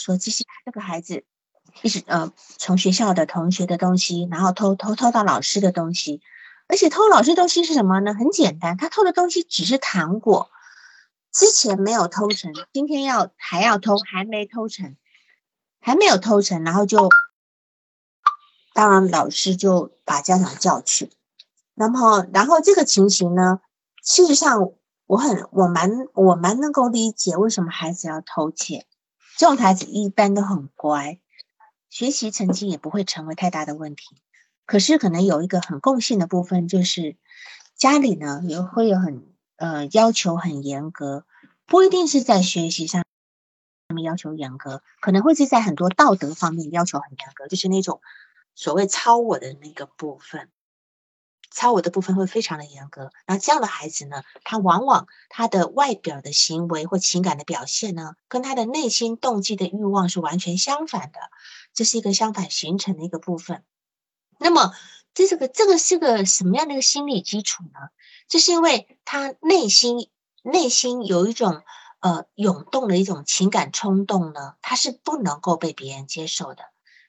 说这些这个孩子一直呃从学校的同学的东西，然后偷偷偷到老师的东西，而且偷老师东西是什么呢？很简单，他偷的东西只是糖果，之前没有偷成，今天要还要偷，还没偷成，还没有偷成，然后就当然老师就把家长叫去，然后然后这个情形呢，事实上。我很我蛮我蛮能够理解为什么孩子要偷窃，这种孩子一般都很乖，学习成绩也不会成为太大的问题。可是可能有一个很共性的部分，就是家里呢也会有很呃要求很严格，不一定是在学习上他们要求严格，可能会是在很多道德方面要求很严格，就是那种所谓超我的那个部分。超我的部分会非常的严格，然后这样的孩子呢，他往往他的外表的行为或情感的表现呢，跟他的内心动机的欲望是完全相反的，这是一个相反形成的一个部分。那么，这是个这个是个什么样的一个心理基础呢？这是因为他内心内心有一种呃涌动的一种情感冲动呢，他是不能够被别人接受的。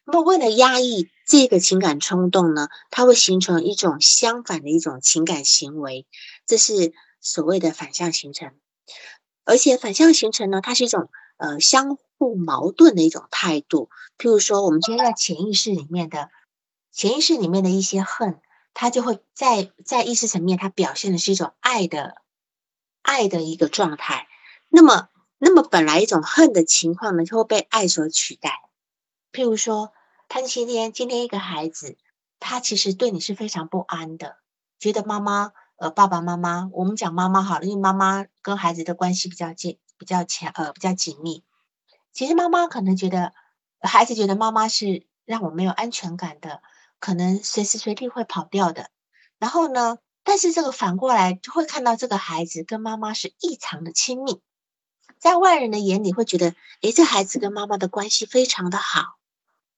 那么，为了压抑这个情感冲动呢，它会形成一种相反的一种情感行为，这是所谓的反向形成。而且，反向形成呢，它是一种呃相互矛盾的一种态度。譬如说，我们今天在潜意识里面的潜意识里面的一些恨，它就会在在意识层面，它表现的是一种爱的爱的一个状态。那么，那么本来一种恨的情况呢，就会被爱所取代。譬如说，他今天今天一个孩子，他其实对你是非常不安的，觉得妈妈呃爸爸妈妈，我们讲妈妈好了，因为妈妈跟孩子的关系比较近比较强呃比较紧密。其实妈妈可能觉得孩子觉得妈妈是让我没有安全感的，可能随时随地会跑掉的。然后呢，但是这个反过来就会看到这个孩子跟妈妈是异常的亲密，在外人的眼里会觉得，诶，这孩子跟妈妈的关系非常的好。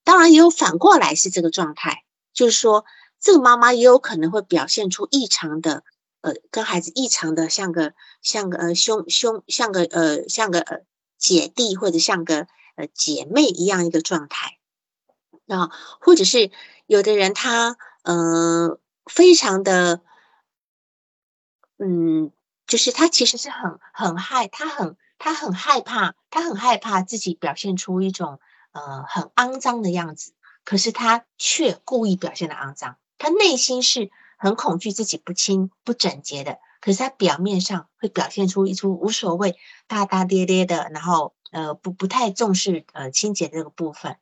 当然也有反过来是这个状态，就是说这个妈妈也有可能会表现出异常的，呃，跟孩子异常的像个像个呃兄兄像个呃像个呃姐弟或者像个呃姐妹一样一个状态，啊，或者是有的人他呃非常的，嗯，就是他其实是很很害他很他很害怕他很害怕自己表现出一种。呃，很肮脏的样子，可是他却故意表现的肮脏。他内心是很恐惧自己不清不整洁的，可是他表面上会表现出一出无所谓、大大咧咧的，然后呃不不太重视呃清洁这个部分。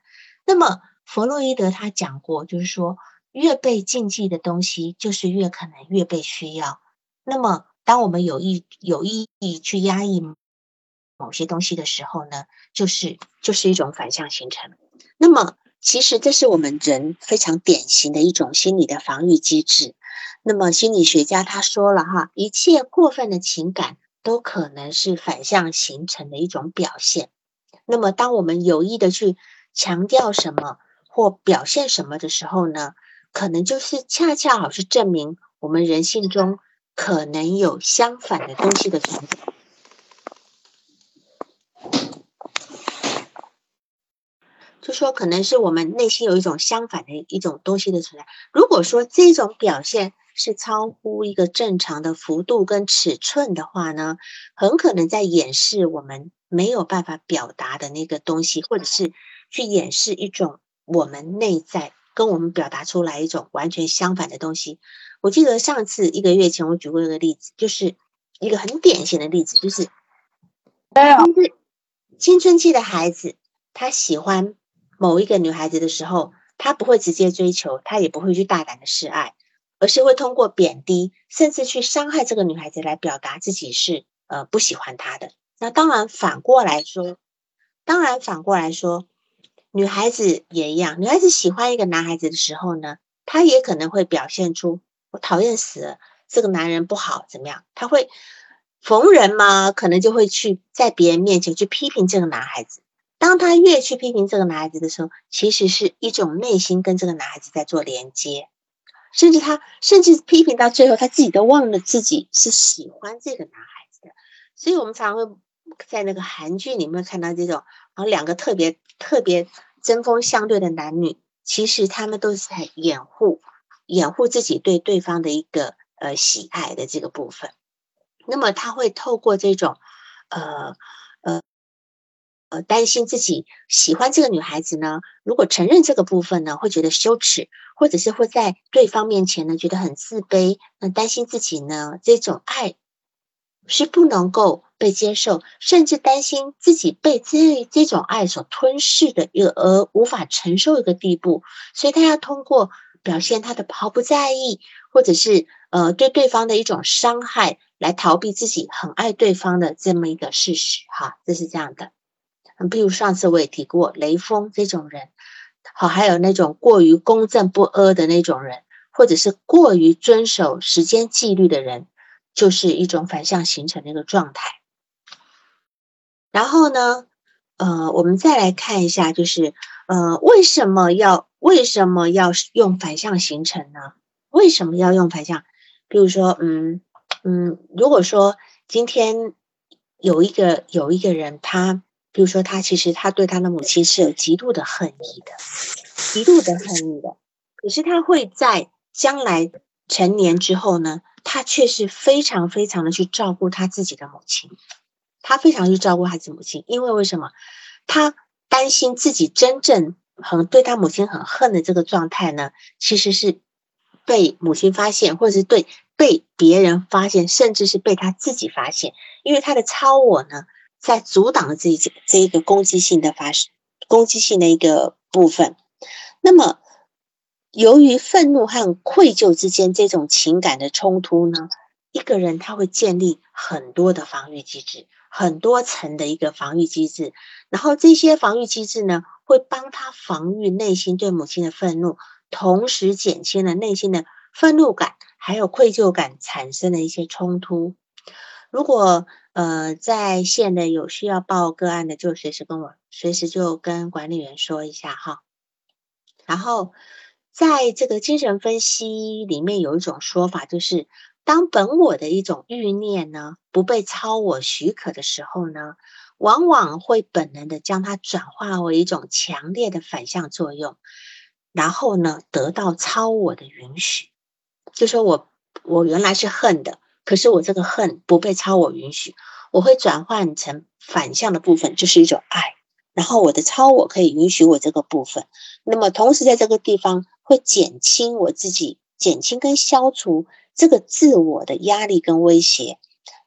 那么弗洛伊德他讲过，就是说越被禁忌的东西，就是越可能越被需要。那么当我们有意有意义去压抑。某些东西的时候呢，就是就是一种反向形成。那么，其实这是我们人非常典型的一种心理的防御机制。那么，心理学家他说了哈，一切过分的情感都可能是反向形成的一种表现。那么，当我们有意的去强调什么或表现什么的时候呢，可能就是恰恰好是证明我们人性中可能有相反的东西的存在。就说可能是我们内心有一种相反的一种东西的存在。如果说这种表现是超乎一个正常的幅度跟尺寸的话呢，很可能在掩饰我们没有办法表达的那个东西，或者是去掩饰一种我们内在跟我们表达出来一种完全相反的东西。我记得上次一个月前我举过一个例子，就是一个很典型的例子，就是青春期的孩子他喜欢。某一个女孩子的时候，他不会直接追求，他也不会去大胆的示爱，而是会通过贬低，甚至去伤害这个女孩子来表达自己是呃不喜欢她的。那当然反过来说，当然反过来说，女孩子也一样。女孩子喜欢一个男孩子的时候呢，她也可能会表现出我讨厌死了这个男人不好怎么样？他会逢人嘛，可能就会去在别人面前去批评这个男孩子。当他越去批评这个男孩子的时候，其实是一种内心跟这个男孩子在做连接，甚至他甚至批评到最后，他自己都忘了自己是喜欢这个男孩子的。所以，我们常会在那个韩剧里面看到这种然后两个特别特别针锋相对的男女，其实他们都是在掩护掩护自己对对方的一个呃喜爱的这个部分。那么他会透过这种呃呃呃担心自己喜欢这个女孩子呢，如果承认这个部分呢，会觉得羞耻，或者是会在对方面前呢觉得很自卑，那担心自己呢这种爱是不能够。被接受，甚至担心自己被这这种爱所吞噬的一个而无法承受一个地步，所以他要通过表现他的毫不在意，或者是呃对对方的一种伤害，来逃避自己很爱对方的这么一个事实。哈，这是这样的。比如上次我也提过雷锋这种人，好，还有那种过于公正不阿的那种人，或者是过于遵守时间纪律的人，就是一种反向形成的一个状态。然后呢，呃，我们再来看一下，就是呃，为什么要为什么要用反向形成呢？为什么要用反向？比如说，嗯嗯，如果说今天有一个有一个人，他比如说他其实他对他的母亲是有极度的恨意的，极度的恨意的，可是他会在将来成年之后呢，他却是非常非常的去照顾他自己的母亲。他非常去照顾孩子母亲，因为为什么？他担心自己真正很对他母亲很恨的这个状态呢？其实是被母亲发现，或者是对被别人发现，甚至是被他自己发现。因为他的超我呢，在阻挡了这一这一个攻击性的发生，攻击性的一个部分。那么，由于愤怒和愧疚之间这种情感的冲突呢，一个人他会建立很多的防御机制。很多层的一个防御机制，然后这些防御机制呢，会帮他防御内心对母亲的愤怒，同时减轻了内心的愤怒感，还有愧疚感产生的一些冲突。如果呃在线的有需要报个案的，就随时跟我，随时就跟管理员说一下哈。然后在这个精神分析里面有一种说法，就是。当本我的一种欲念呢不被超我许可的时候呢，往往会本能的将它转化为一种强烈的反向作用，然后呢得到超我的允许。就说我我原来是恨的，可是我这个恨不被超我允许，我会转换成反向的部分，就是一种爱。然后我的超我可以允许我这个部分，那么同时在这个地方会减轻我自己，减轻跟消除。这个自我的压力跟威胁，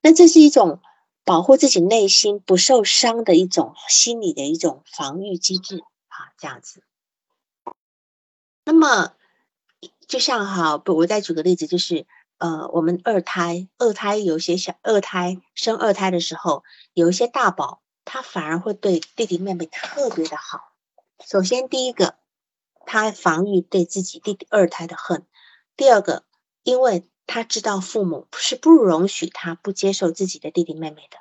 那这是一种保护自己内心不受伤的一种心理的一种防御机制啊，这样子。那么，就像哈，我再举个例子，就是呃，我们二胎，二胎有些小二胎生二胎的时候，有一些大宝，他反而会对弟弟妹妹特别的好。首先，第一个，他防御对自己弟弟二胎的恨；第二个，因为他知道父母是不容许他不接受自己的弟弟妹妹的，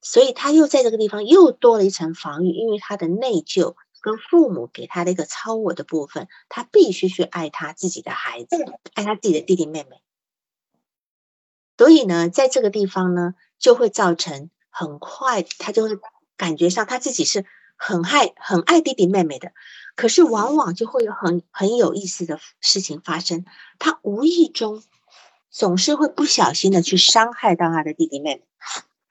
所以他又在这个地方又多了一层防御，因为他的内疚跟父母给他的一个超我的部分，他必须去爱他自己的孩子，爱他自己的弟弟妹妹。所以呢，在这个地方呢，就会造成很快他就会感觉上他自己是很爱很爱弟弟妹妹的，可是往往就会有很很有意思的事情发生，他无意中。总是会不小心的去伤害到他的弟弟妹妹，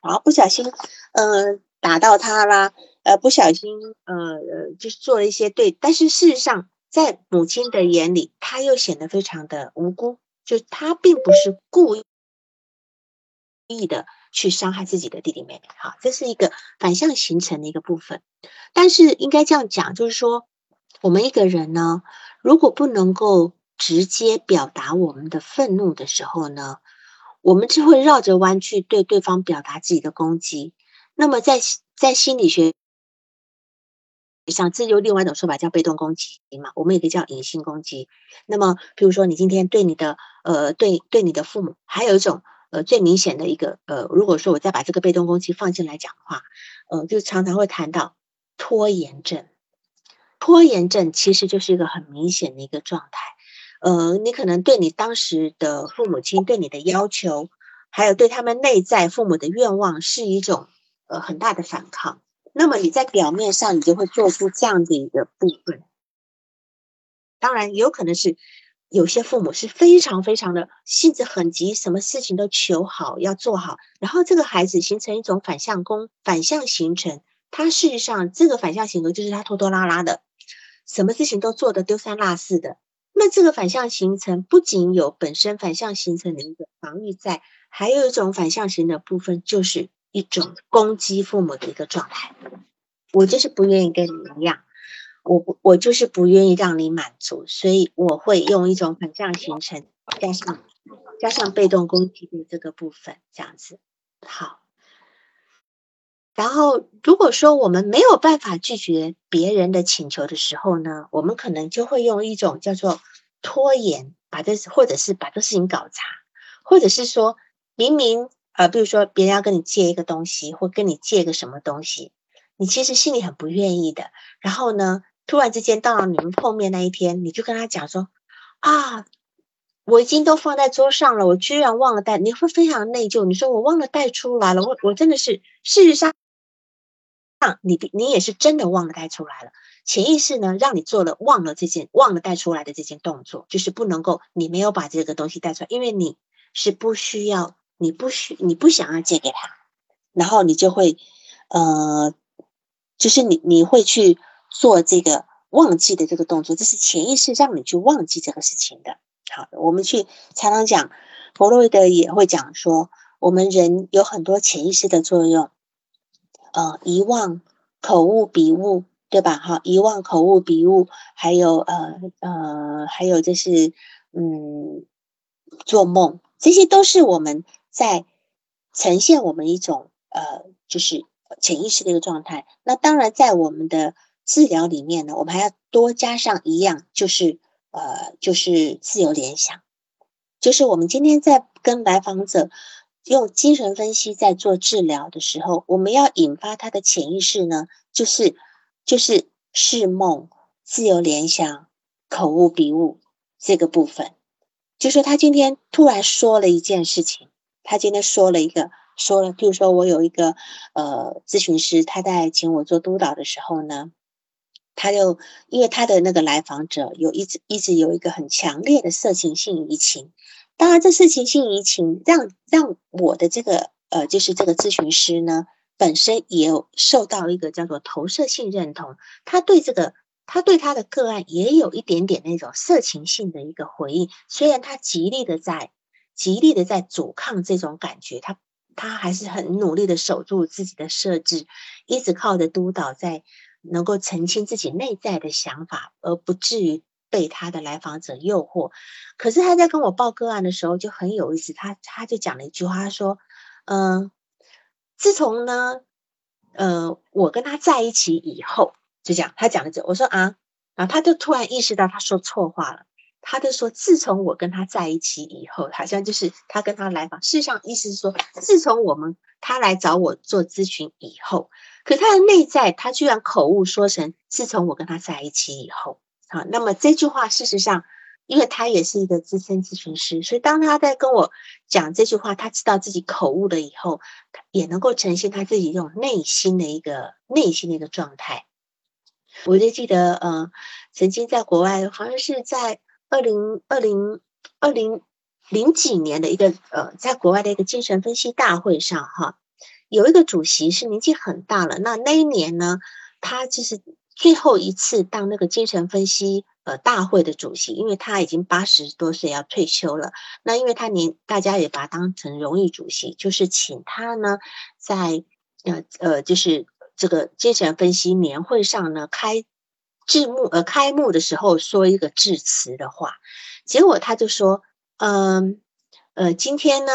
然后不小心，呃，打到他啦，呃，不小心，呃呃，就是做了一些对，但是事实上，在母亲的眼里，他又显得非常的无辜，就他并不是故意意的去伤害自己的弟弟妹妹，哈，这是一个反向形成的一个部分。但是应该这样讲，就是说，我们一个人呢，如果不能够。直接表达我们的愤怒的时候呢，我们就会绕着弯去对对方表达自己的攻击。那么在在心理学上，这就另外一种说法叫被动攻击嘛，我们也可以叫隐性攻击。那么，比如说你今天对你的呃对对你的父母，还有一种呃最明显的一个呃，如果说我再把这个被动攻击放进来讲的话，呃，就常常会谈到拖延症。拖延症其实就是一个很明显的一个状态。呃，你可能对你当时的父母亲对你的要求，还有对他们内在父母的愿望，是一种呃很大的反抗。那么你在表面上你就会做出这样的一个部分。当然，有可能是有些父母是非常非常的性子很急，什么事情都求好要做好，然后这个孩子形成一种反向攻，反向形成。他事实上这个反向性格就是他拖拖拉拉的，什么事情都做的丢三落四的。那这个反向形成不仅有本身反向形成的一个防御在，还有一种反向型的部分，就是一种攻击父母的一个状态。我就是不愿意跟你一样。我不，我就是不愿意让你满足，所以我会用一种反向形成，加上加上被动攻击的这个部分，这样子好。然后如果说我们没有办法拒绝别人的请求的时候呢，我们可能就会用一种叫做拖延，把这或者是把这事情搞砸，或者是说明明呃，比如说别人要跟你借一个东西，或跟你借个什么东西，你其实心里很不愿意的，然后呢？突然之间到了你们碰面那一天，你就跟他讲说：“啊，我已经都放在桌上了，我居然忘了带。”你会非常内疚。你说我忘了带出来了，我我真的是事实上，你你也是真的忘了带出来了。潜意识呢，让你做了忘了这件忘了带出来的这件动作，就是不能够你没有把这个东西带出来，因为你是不需要，你不需你不想要借给他，然后你就会呃，就是你你会去。做这个忘记的这个动作，这是潜意识让你去忘记这个事情的。好，我们去常常讲，弗洛伊德也会讲说，我们人有很多潜意识的作用，呃，遗忘、口误、笔误，对吧？哈，遗忘、口误、笔误，还有呃呃，还有就是嗯，做梦，这些都是我们在呈现我们一种呃，就是潜意识的一个状态。那当然，在我们的治疗里面呢，我们还要多加上一样，就是呃，就是自由联想。就是我们今天在跟来访者用精神分析在做治疗的时候，我们要引发他的潜意识呢，就是就是释梦、自由联想、口误笔误这个部分。就是他今天突然说了一件事情，他今天说了一个说了，比如说我有一个呃咨询师，他在请我做督导的时候呢。他就因为他的那个来访者有一直一直有一个很强烈的色情性移情，当然这色情性移情让让我的这个呃就是这个咨询师呢本身也有受到一个叫做投射性认同，他对这个他对他的个案也有一点点那种色情性的一个回应，虽然他极力的在极力的在阻抗这种感觉，他他还是很努力的守住自己的设置，一直靠着督导在。能够澄清自己内在的想法，而不至于被他的来访者诱惑。可是他在跟我报个案的时候就很有意思，他他就讲了一句话，他说：“嗯，自从呢，呃，我跟他在一起以后，就这样，他讲了这，我说啊，然后他就突然意识到他说错话了，他就说，自从我跟他在一起以后，好像就是他跟他来访，事实上意思是说，自从我们他来找我做咨询以后。”可他的内在，他居然口误说成自从我跟他在一起以后，好，那么这句话事实上，因为他也是一个资深咨询师，所以当他在跟我讲这句话，他知道自己口误了以后，也能够呈现他自己这种内心的一个内心的一个状态。我就记得，呃，曾经在国外，好像是在二零二零二零零几年的一个呃，在国外的一个精神分析大会上，哈。有一个主席是年纪很大了，那那一年呢，他就是最后一次当那个精神分析呃大会的主席，因为他已经八十多岁要退休了。那因为他年，大家也把他当成荣誉主席，就是请他呢在呃呃就是这个精神分析年会上呢开致幕呃开幕的时候说一个致辞的话，结果他就说，嗯呃今天呢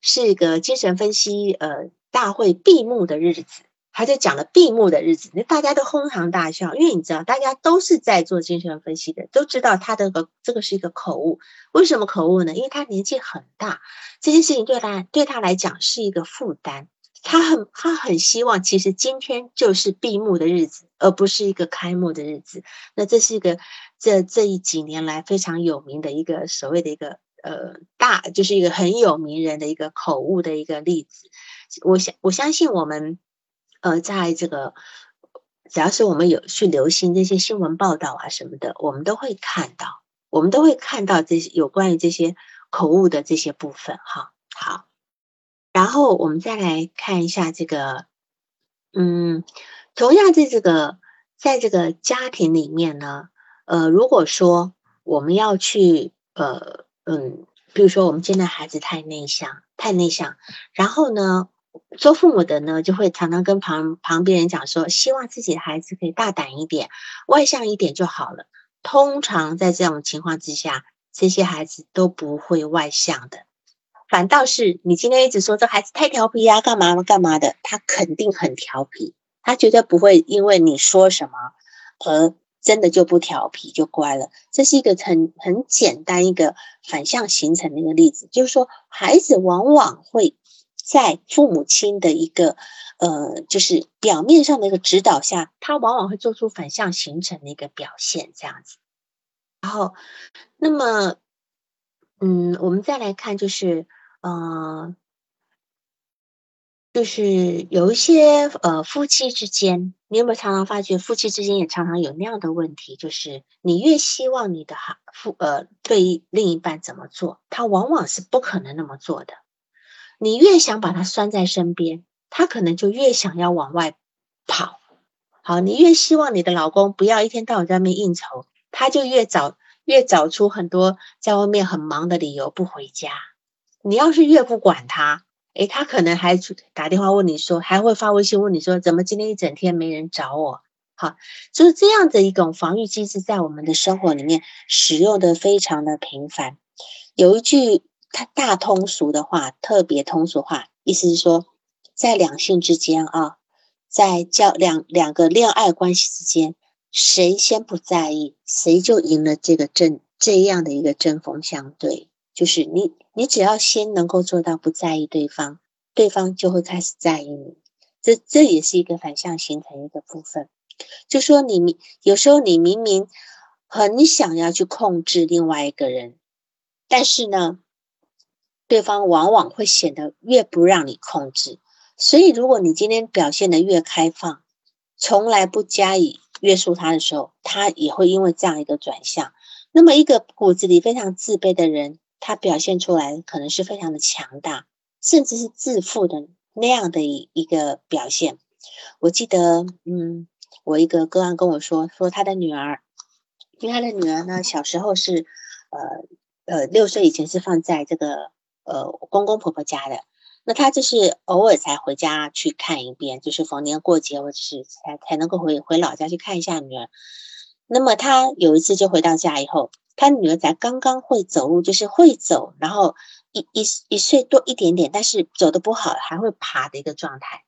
是一个精神分析呃。大会闭幕的日子，他就讲了闭幕的日子，那大家都哄堂大笑，因为你知道，大家都是在做精神分析的，都知道他的个这个是一个口误。为什么口误呢？因为他年纪很大，这件事情对他对他来讲是一个负担。他很他很希望，其实今天就是闭幕的日子，而不是一个开幕的日子。那这是一个这这一几年来非常有名的一个所谓的一个呃大，就是一个很有名人的一个口误的一个例子。我相我相信我们呃，在这个只要是我们有去留心这些新闻报道啊什么的，我们都会看到，我们都会看到这些有关于这些口误的这些部分哈。好，然后我们再来看一下这个，嗯，同样在这个在这个家庭里面呢，呃，如果说我们要去呃嗯，比如说我们现在孩子太内向，太内向，然后呢？做父母的呢，就会常常跟旁旁边人讲说，希望自己的孩子可以大胆一点、外向一点就好了。通常在这种情况之下，这些孩子都不会外向的，反倒是你今天一直说这孩子太调皮呀，干嘛干嘛的，他肯定很调皮，他绝对不会因为你说什么而真的就不调皮就乖了。这是一个很很简单一个反向形成的一个例子，就是说孩子往往会。在父母亲的一个呃，就是表面上的一个指导下，他往往会做出反向形成的一个表现，这样子。然后，那么，嗯，我们再来看，就是，呃，就是有一些呃夫妻之间，你有没有常常发觉夫妻之间也常常有那样的问题？就是你越希望你的哈夫呃对另一半怎么做，他往往是不可能那么做的。你越想把他拴在身边，他可能就越想要往外跑。好，你越希望你的老公不要一天到晚在外面应酬，他就越找越找出很多在外面很忙的理由不回家。你要是越不管他，诶，他可能还打电话问你说，还会发微信问你说，怎么今天一整天没人找我？好，就是这样的一种防御机制，在我们的生活里面使用的非常的频繁。有一句。它大通俗的话，特别通俗话，意思是说，在两性之间啊，在交两两个恋爱关系之间，谁先不在意，谁就赢了这个争这样的一个针锋相对。就是你，你只要先能够做到不在意对方，对方就会开始在意你。这这也是一个反向形成一个部分。就说你明有时候你明明很想要去控制另外一个人，但是呢？对方往往会显得越不让你控制，所以如果你今天表现的越开放，从来不加以约束他的时候，他也会因为这样一个转向。那么一个骨子里非常自卑的人，他表现出来可能是非常的强大，甚至是自负的那样的一一个表现。我记得，嗯，我一个个案跟我说，说他的女儿，因为他的女儿呢，小时候是，呃呃，六岁以前是放在这个。呃，公公婆婆家的，那他就是偶尔才回家去看一遍，就是逢年过节或者是才才能够回回老家去看一下女儿。那么他有一次就回到家以后，他女儿才刚刚会走路，就是会走，然后一一一岁多一点点，但是走的不好，还会爬的一个状态。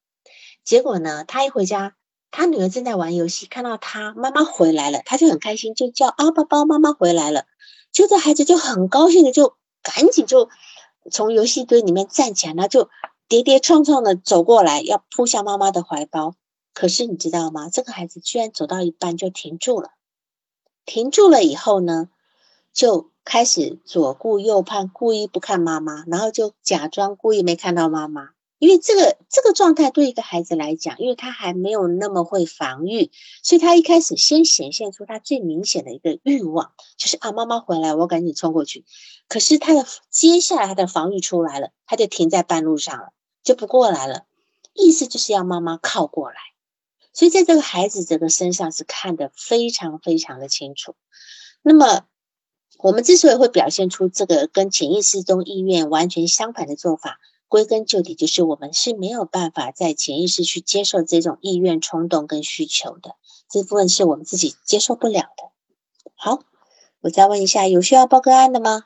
结果呢，他一回家，他女儿正在玩游戏，看到他妈妈回来了，他就很开心，就叫啊，宝宝，妈妈回来了。就这孩子就很高兴的，就赶紧就。从游戏堆里面站起来，他就跌跌撞撞的走过来，要扑向妈妈的怀抱。可是你知道吗？这个孩子居然走到一半就停住了。停住了以后呢，就开始左顾右盼，故意不看妈妈，然后就假装故意没看到妈妈。因为这个这个状态对一个孩子来讲，因为他还没有那么会防御，所以他一开始先显现出他最明显的一个欲望，就是啊，妈妈回来，我赶紧冲过去。可是他的接下来他的防御出来了，他就停在半路上了，就不过来了。意思就是要妈妈靠过来。所以在这个孩子这个身上是看得非常非常的清楚。那么我们之所以会表现出这个跟潜意识中意愿完全相反的做法。归根究底，就是我们是没有办法在潜意识去接受这种意愿、冲动跟需求的，这部分是我们自己接受不了的。好，我再问一下，有需要报个案的吗？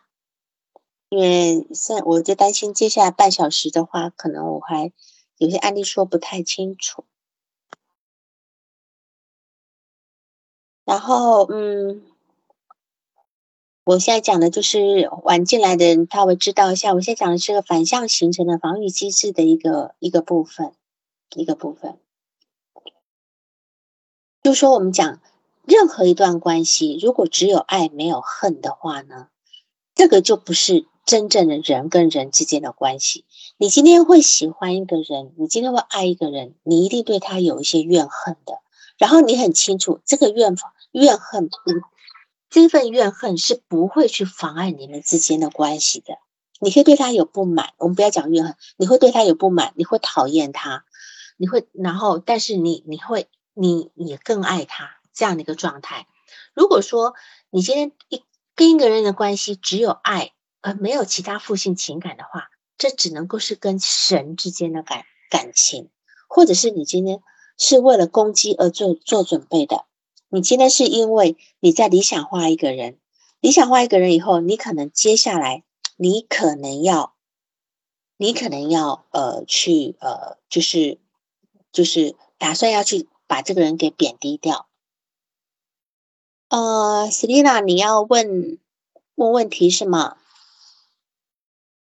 因为现我就担心接下来半小时的话，可能我还有些案例说不太清楚。然后，嗯。我现在讲的就是晚进来的人，他会知道一下。我现在讲的是个反向形成的防御机制的一个一个部分，一个部分。就说我们讲任何一段关系，如果只有爱没有恨的话呢，这个就不是真正的人跟人之间的关系。你今天会喜欢一个人，你今天会爱一个人，你一定对他有一些怨恨的。然后你很清楚，这个怨怨恨，这份怨恨是不会去妨碍你们之间的关系的。你会对他有不满，我们不要讲怨恨，你会对他有不满，你会讨厌他，你会，然后，但是你你会，你也更爱他这样的一个状态。如果说你今天一跟一个人的关系只有爱，而没有其他负性情感的话，这只能够是跟神之间的感感情，或者是你今天是为了攻击而做做准备的。你今天是因为你在理想化一个人，理想化一个人以后，你可能接下来你可能要，你可能要呃去呃就是就是打算要去把这个人给贬低掉。呃，Selina，你要问问问题是吗？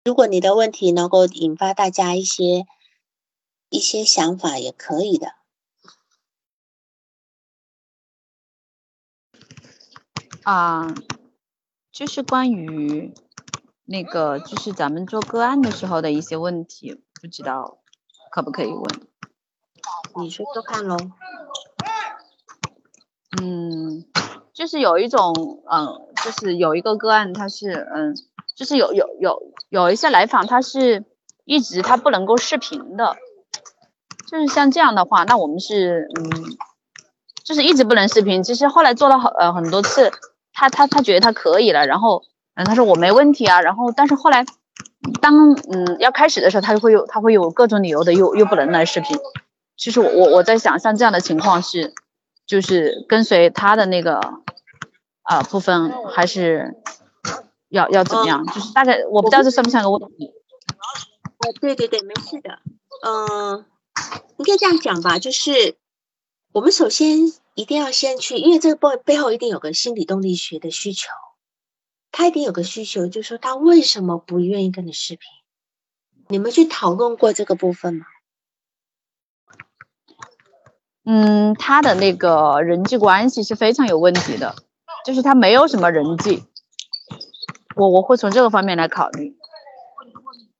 如果你的问题能够引发大家一些一些想法，也可以的。啊，就是关于那个，就是咱们做个案的时候的一些问题，不知道可不可以问？你说说看喽。嗯。就是有一种，嗯，就是有一个个案，他是，嗯，就是有有有有一些来访，他是一直他不能够视频的，就是像这样的话，那我们是，嗯，就是一直不能视频。其实后来做了很呃很多次，他他他觉得他可以了，然后，嗯，他说我没问题啊，然后但是后来，当嗯要开始的时候，他就会有他会有各种理由的，又又不能来视频。其实我我我在想，像这样的情况是。就是跟随他的那个啊部分，还是要要怎么样？就是大概我不知道这算不算个问题。呃，对对对，没事的。嗯，应该这样讲吧，就是我们首先一定要先去，因为这个背背后一定有个心理动力学的需求，他一定有个需求，就是说他为什么不愿意跟你视频？你们去讨论过这个部分吗？嗯，他的那个人际关系是非常有问题的，就是他没有什么人际。我我会从这个方面来考虑。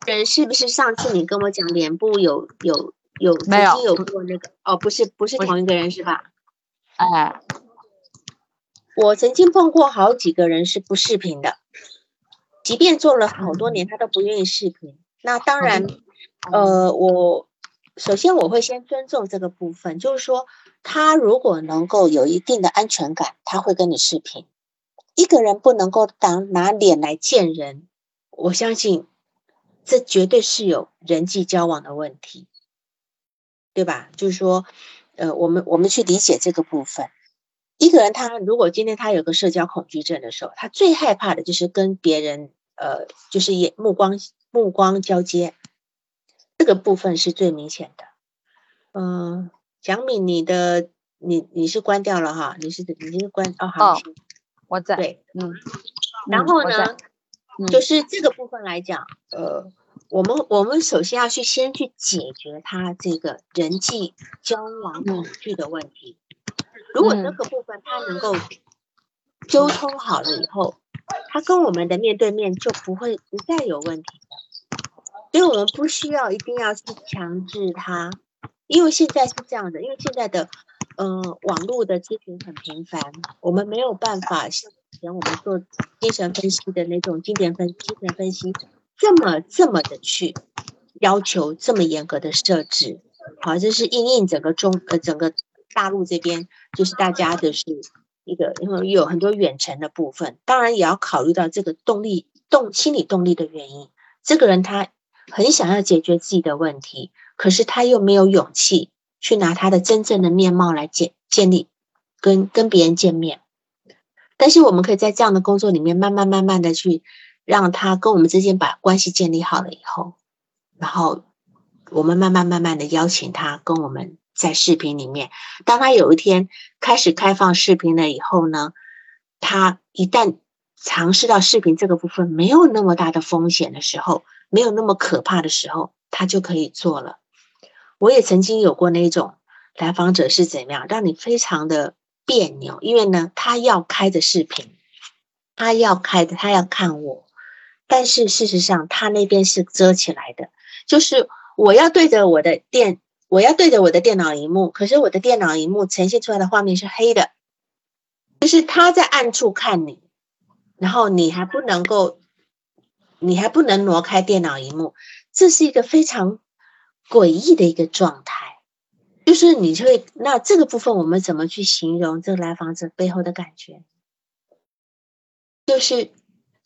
人是不是上次你跟我讲脸部有有有曾经有过那个？哦，不是不是同一个人是吧？哎，我曾经碰过好几个人是不视频的，即便做了好多年，他都不愿意视频。那当然，呃，我。首先，我会先尊重这个部分，就是说，他如果能够有一定的安全感，他会跟你视频。一个人不能够当拿脸来见人，我相信这绝对是有人际交往的问题，对吧？就是说，呃，我们我们去理解这个部分。一个人他如果今天他有个社交恐惧症的时候，他最害怕的就是跟别人，呃，就是眼目光目光交接。这个部分是最明显的。嗯，蒋敏，你的你你是关掉了哈？你是你是关哦，好，我在。对，嗯。然后呢，就是这个部分来讲，呃，我们我们首先要去先去解决他这个人际交往恐惧的问题。如果这个部分他能够沟通好了以后，他跟我们的面对面就不会不再有问题。所以我们不需要一定要去强制他，因为现在是这样的，因为现在的，呃，网络的咨询很频繁，我们没有办法像以前我们做精神分析的那种经典分精神分析这么这么的去要求这么严格的设置，好，这是应应整个中呃整个大陆这边，就是大家的是一个，因为有很多远程的部分，当然也要考虑到这个动力动心理动力的原因，这个人他。很想要解决自己的问题，可是他又没有勇气去拿他的真正的面貌来建建立跟跟别人见面。但是我们可以在这样的工作里面，慢慢慢慢的去让他跟我们之间把关系建立好了以后，然后我们慢慢慢慢的邀请他跟我们在视频里面。当他有一天开始开放视频了以后呢，他一旦尝试到视频这个部分没有那么大的风险的时候。没有那么可怕的时候，他就可以做了。我也曾经有过那种来访者是怎样，让你非常的别扭，因为呢，他要开着视频，他要开的，他要看我，但是事实上他那边是遮起来的。就是我要对着我的电，我要对着我的电脑荧幕，可是我的电脑荧幕呈现出来的画面是黑的，就是他在暗处看你，然后你还不能够，你还不能挪开电脑荧幕，这是一个非常诡异的一个状态。就是你会那这个部分，我们怎么去形容这个来访者背后的感觉？就是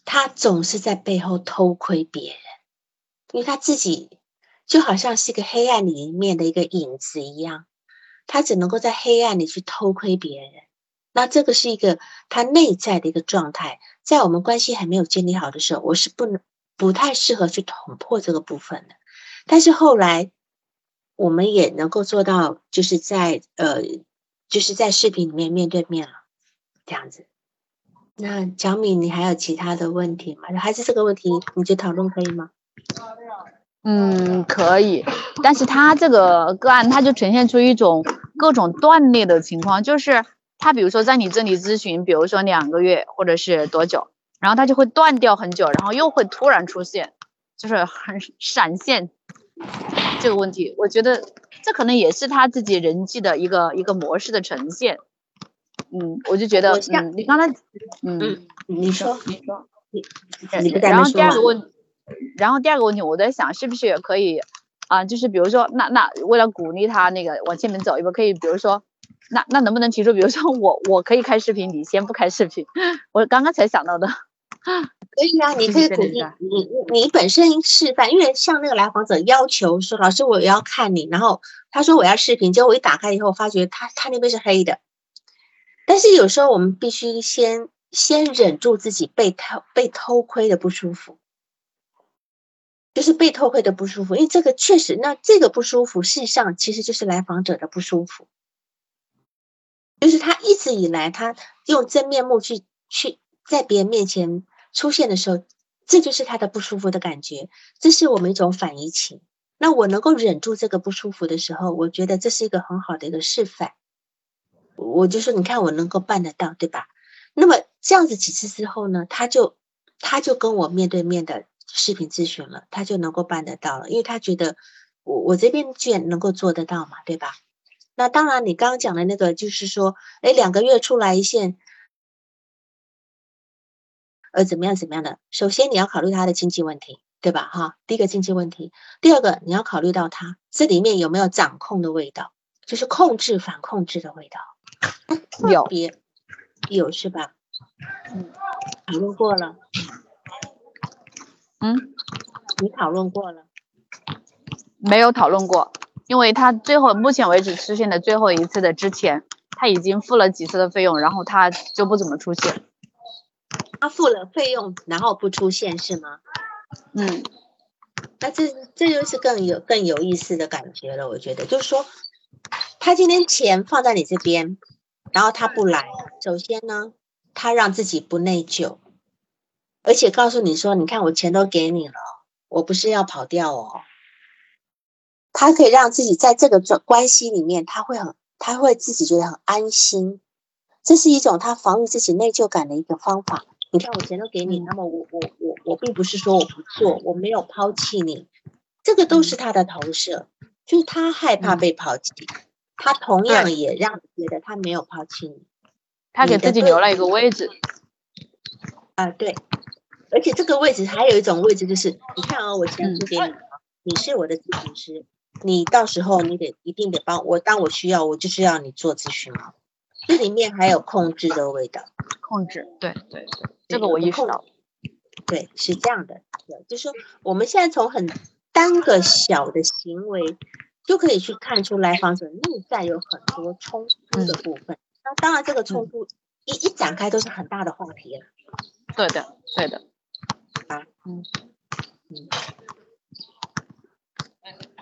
他总是在背后偷窥别人，因为他自己就好像是一个黑暗里面的一个影子一样，他只能够在黑暗里去偷窥别人。那这个是一个他内在的一个状态，在我们关系还没有建立好的时候，我是不能不太适合去捅破这个部分的。但是后来。我们也能够做到，就是在呃，就是在视频里面面对面了，这样子。那小米，你还有其他的问题吗？还是这个问题你就讨论可以吗？嗯，可以。但是他这个个案，他就呈现出一种各种断裂的情况，就是他比如说在你这里咨询，比如说两个月或者是多久，然后他就会断掉很久，然后又会突然出现，就是很闪现。这个问题，我觉得这可能也是他自己人际的一个一个模式的呈现。嗯，我就觉得，嗯，你刚才，嗯，你说，你说，你然后第二个问，然后第二个问题，我在想，是不是也可以啊？就是比如说，那那为了鼓励他那个往前面走一步，可以比如说，那那能不能提出，比如说我我可以开视频，你先不开视频？我刚刚才想到的。可以啊，你可以鼓励你，你本身示范，因为像那个来访者要求说，老师我要看你，然后他说我要视频，结果我一打开以后，发觉他他那边是黑的。但是有时候我们必须先先忍住自己被偷被偷窥的不舒服，就是被偷窥的不舒服，因为这个确实，那这个不舒服，事实上其实就是来访者的不舒服，就是他一直以来他用真面目去去在别人面前。出现的时候，这就是他的不舒服的感觉，这是我们一种反移情。那我能够忍住这个不舒服的时候，我觉得这是一个很好的一个示范。我就说，你看我能够办得到，对吧？那么这样子几次之后呢，他就他就跟我面对面的视频咨询了，他就能够办得到了，因为他觉得我我这边居然能够做得到嘛，对吧？那当然，你刚刚讲的那个就是说，哎，两个月出来一线。呃，怎么样？怎么样的？首先你要考虑他的经济问题，对吧？哈，第一个经济问题，第二个你要考虑到他这里面有没有掌控的味道，就是控制反控制的味道。有，有是吧？嗯，讨论过了。嗯，你讨论过了？没有讨论过，因为他最后目前为止出现的最后一次的之前，他已经付了几次的费用，然后他就不怎么出现。他付了费用，然后不出现是吗？嗯，那这这就是更有更有意思的感觉了。我觉得就是说，他今天钱放在你这边，然后他不来。首先呢，他让自己不内疚，而且告诉你说：“你看，我钱都给你了，我不是要跑掉哦。”他可以让自己在这个关关系里面，他会很，他会自己觉得很安心。这是一种他防御自己内疚感的一个方法。你看我钱都给你，那么我我我我并不是说我不做，我没有抛弃你，这个都是他的投射，就是他害怕被抛弃，他同样也让你觉得他没有抛弃你，他给自己留了一个位置。啊，对，而且这个位置还有一种位置，就是你看啊，我钱租给你，你是我的咨询师，你到时候你得一定得帮我，当我需要，我就是要你做咨询嘛。这里面还有控制的味道，控制，对对对，这个我意识到，对，是这样的，对，就是说我们现在从很单个小的行为就可以去看出来访者内在有很多冲突的部分。那当然，这个冲突一一展开都是很大的话题了。对的，对的，啊，嗯。嗯，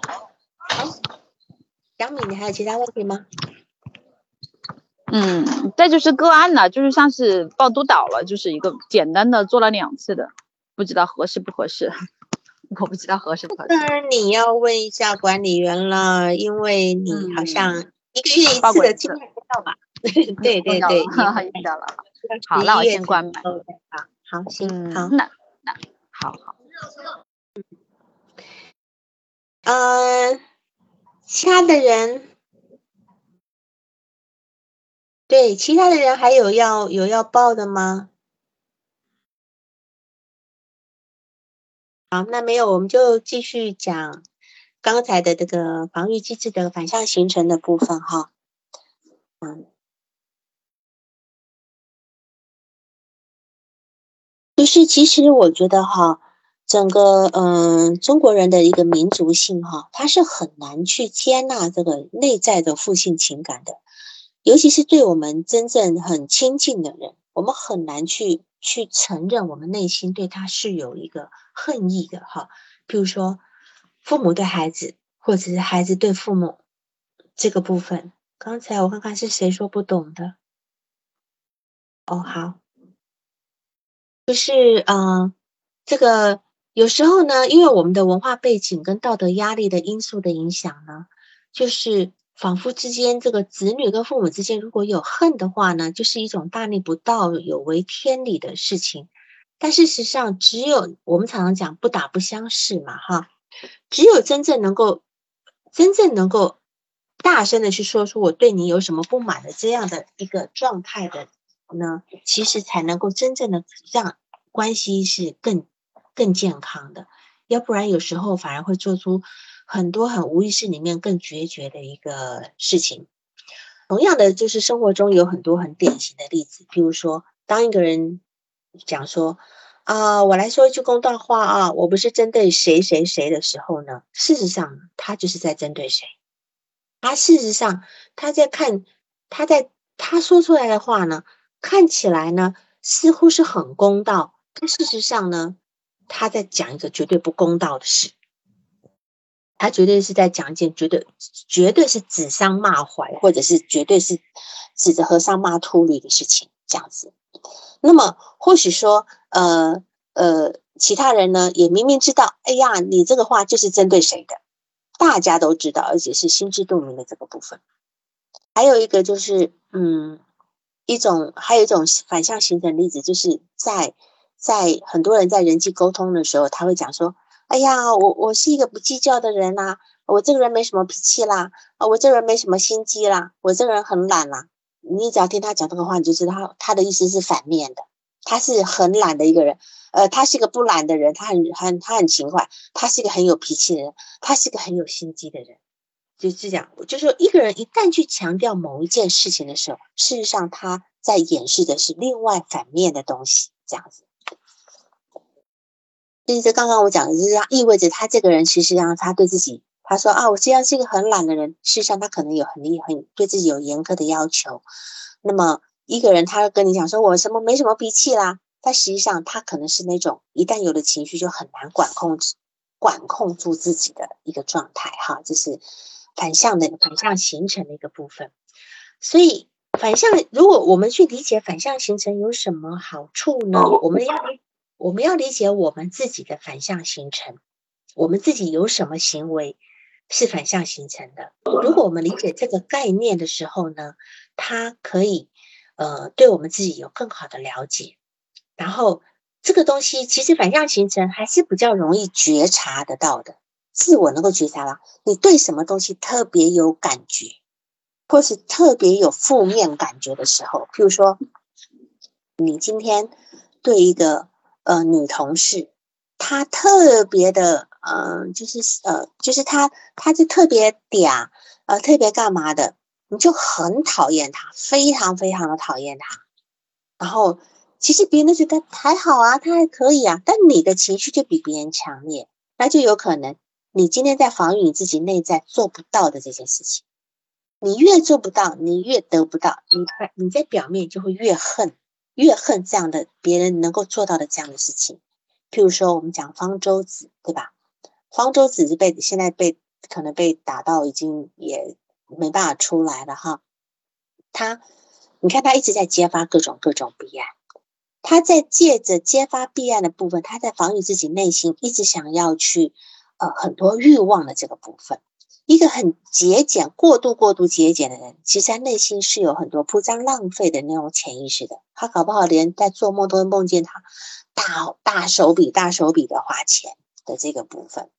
好，小米，你还有其他问题吗？嗯，再就是个案了，就是像是报督导了，就是一个简单的做了两次的，不知道合适不合适，我不知道合适不合适。那你要问一下管理员了，因为你好像一个月一次的经验不到吧？对对对，遇到了。好，那我先关麦。好，行，好，那那好好。呃，其他的人，对，其他的人还有要有要报的吗？好，那没有，我们就继续讲刚才的这个防御机制的反向形成的部分哈。嗯，就是其实我觉得哈。整个嗯，中国人的一个民族性哈，他是很难去接纳这个内在的负性情感的，尤其是对我们真正很亲近的人，我们很难去去承认我们内心对他是有一个恨意的哈。比如说，父母对孩子，或者是孩子对父母这个部分。刚才我看看是谁说不懂的。哦，好，就是嗯，这个。有时候呢，因为我们的文化背景跟道德压力的因素的影响呢，就是仿佛之间这个子女跟父母之间如果有恨的话呢，就是一种大逆不道、有违天理的事情。但事实上，只有我们常常讲不打不相识嘛，哈，只有真正能够真正能够大声的去说出我对你有什么不满的这样的一个状态的呢，其实才能够真正的让关系是更。更健康的，要不然有时候反而会做出很多很无意识里面更决绝的一个事情。同样的，就是生活中有很多很典型的例子，比如说，当一个人讲说啊，我来说一句公道话啊，我不是针对谁谁谁的时候呢，事实上他就是在针对谁。他事实上他在看他在他说出来的话呢，看起来呢似乎是很公道，但事实上呢。他在讲一个绝对不公道的事，他绝对是在讲一件绝对绝对是指桑骂槐，或者是绝对是指着和尚骂秃驴的事情，这样子。那么或许说，呃呃，其他人呢也明明知道，哎呀，你这个话就是针对谁的，大家都知道，而且是心知肚明的这个部分。还有一个就是，嗯，一种还有一种反向形成例子，就是在。在很多人在人际沟通的时候，他会讲说：“哎呀，我我是一个不计较的人呐，我这个人没什么脾气啦，啊，我这个人没什么心机啦，我这个人很懒啦。”你只要听他讲这个话，你就知道他的意思是反面的。他是很懒的一个人，呃，他是一个不懒的人，他很很他很勤快，他是一个很有脾气的人，他是一个很有心机的人。就是这样，就是说，一个人一旦去强调某一件事情的时候，事实上他在掩饰的是另外反面的东西，这样子。其实刚刚我讲的就是，意味着他这个人其实上他对自己，他说啊，我虽然是一个很懒的人，事实上他可能有很厉很对自己有严苛的要求。那么一个人他跟你讲说我什么没什么脾气啦，但实际上他可能是那种一旦有了情绪就很难管控管控住自己的一个状态哈，这是反向的反向形成的一个部分。所以反向，如果我们去理解反向形成有什么好处呢？我们要。我们要理解我们自己的反向形成，我们自己有什么行为是反向形成的？如果我们理解这个概念的时候呢，它可以呃对我们自己有更好的了解。然后这个东西其实反向形成还是比较容易觉察得到的，自我能够觉察到。你对什么东西特别有感觉，或是特别有负面感觉的时候，譬如说你今天对一个。呃，女同事，她特别的，嗯，就是呃，就是她，她就特别嗲，呃，特别干嘛的，你就很讨厌她，非常非常的讨厌她。然后，其实别人都觉得还好啊，她还可以啊，但你的情绪就比别人强烈，那就有可能你今天在防御你自己内在做不到的这件事情。你越做不到，你越得不到，你你在表面就会越恨。越恨这样的别人能够做到的这样的事情，譬如说我们讲方舟子，对吧？方舟子是被现在被可能被打到已经也没办法出来了哈。他，你看他一直在揭发各种各种弊案，他在借着揭发弊案的部分，他在防御自己内心一直想要去呃很多欲望的这个部分。一个很节俭、过度、过度节俭的人，其实他内心是有很多铺张浪费的那种潜意识的。他搞不好连在做梦都会梦见他大大手笔、大手笔的花钱的这个部分。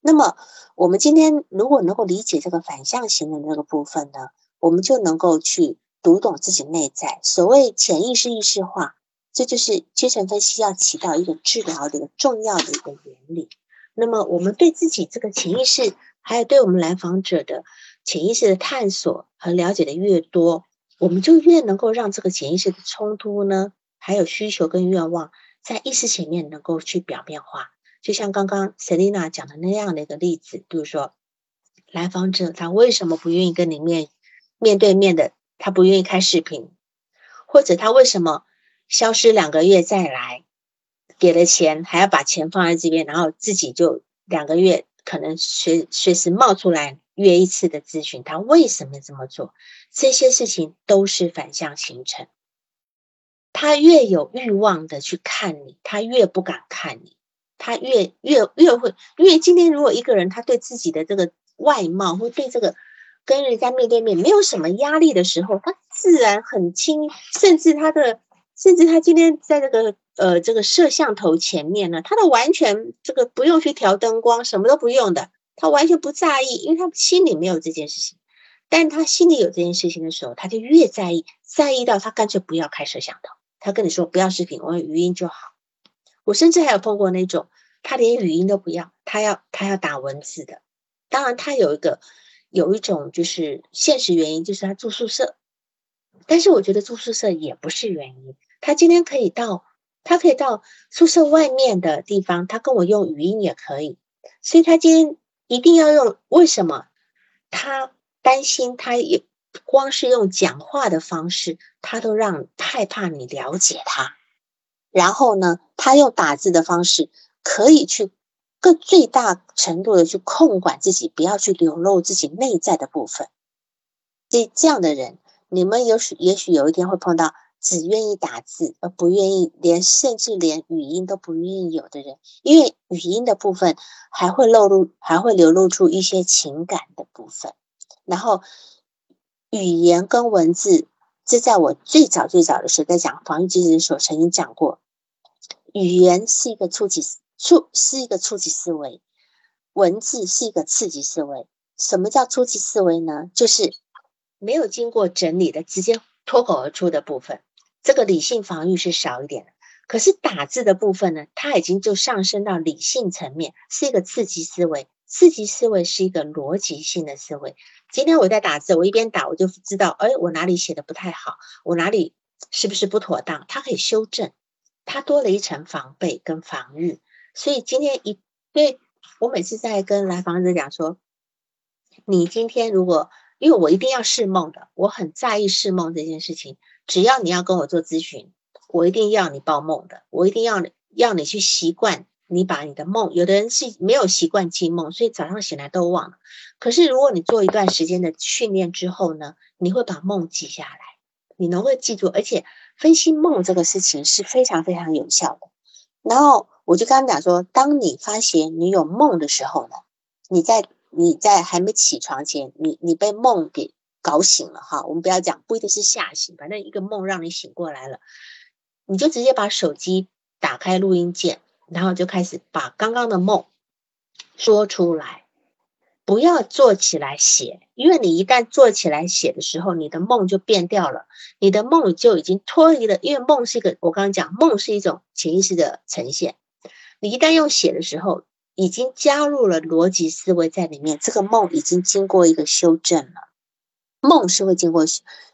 那么我们今天如果能够理解这个反向型的那个部分呢，我们就能够去读懂自己内在。所谓潜意识意识化，这就是精神分析要起到一个治疗的一个重要的一个原理。那么我们对自己这个潜意识，还有对我们来访者的潜意识的探索和了解的越多，我们就越能够让这个潜意识的冲突呢，还有需求跟愿望，在意识前面能够去表面化。就像刚刚 Selina 讲的那样的一个例子，比如说来访者他为什么不愿意跟你面面对面的，他不愿意开视频，或者他为什么消失两个月再来，给了钱还要把钱放在这边，然后自己就两个月可能随随时冒出来约一次的咨询，他为什么这么做？这些事情都是反向形成。他越有欲望的去看你，他越不敢看你。他越越越会，因为今天如果一个人他对自己的这个外貌或对这个跟人家面对面没有什么压力的时候，他自然很轻，甚至他的甚至他今天在这个呃这个摄像头前面呢，他都完全这个不用去调灯光，什么都不用的，他完全不在意，因为他心里没有这件事情。但他心里有这件事情的时候，他就越在意，在意到他干脆不要开摄像头，他跟你说不要视频，我用语音就好。我甚至还有碰过那种，他连语音都不要，他要他要打文字的。当然，他有一个有一种就是现实原因，就是他住宿舍。但是我觉得住宿舍也不是原因，他今天可以到，他可以到宿舍外面的地方，他跟我用语音也可以。所以他今天一定要用，为什么？他担心他也光是用讲话的方式，他都让害怕你了解他。然后呢，他用打字的方式，可以去更最大程度的去控管自己，不要去流露自己内在的部分。这这样的人，你们有许也许有一天会碰到只愿意打字而不愿意连甚至连语音都不愿意有的人，因为语音的部分还会露露，还会流露出一些情感的部分。然后语言跟文字，这在我最早最早的时候在讲防御机制的时候曾经讲过。语言是一个触及触是一个初级思维，文字是一个刺激思维。什么叫初级思维呢？就是没有经过整理的，直接脱口而出的部分。这个理性防御是少一点的。可是打字的部分呢，它已经就上升到理性层面，是一个刺激思维。刺激思维是一个逻辑性的思维。今天我在打字，我一边打我就知道，哎，我哪里写的不太好，我哪里是不是不妥当，它可以修正。它多了一层防备跟防御，所以今天一对我每次在跟来访者讲说，你今天如果因为我一定要试梦的，我很在意试梦这件事情。只要你要跟我做咨询，我一定要你报梦的，我一定要要你去习惯，你把你的梦。有的人是没有习惯记梦，所以早上醒来都忘了。可是如果你做一段时间的训练之后呢，你会把梦记下来，你能够记住，而且。分析梦这个事情是非常非常有效的。然后我就跟他讲说，当你发现你有梦的时候呢，你在你在还没起床前，你你被梦给搞醒了哈。我们不要讲，不一定是吓醒，反正一个梦让你醒过来了，你就直接把手机打开录音键，然后就开始把刚刚的梦说出来。不要做起来写，因为你一旦做起来写的时候，你的梦就变掉了，你的梦就已经脱离了。因为梦是一个，我刚刚讲，梦是一种潜意识的呈现。你一旦用写的时候，已经加入了逻辑思维在里面，这个梦已经经过一个修正了。梦是会经过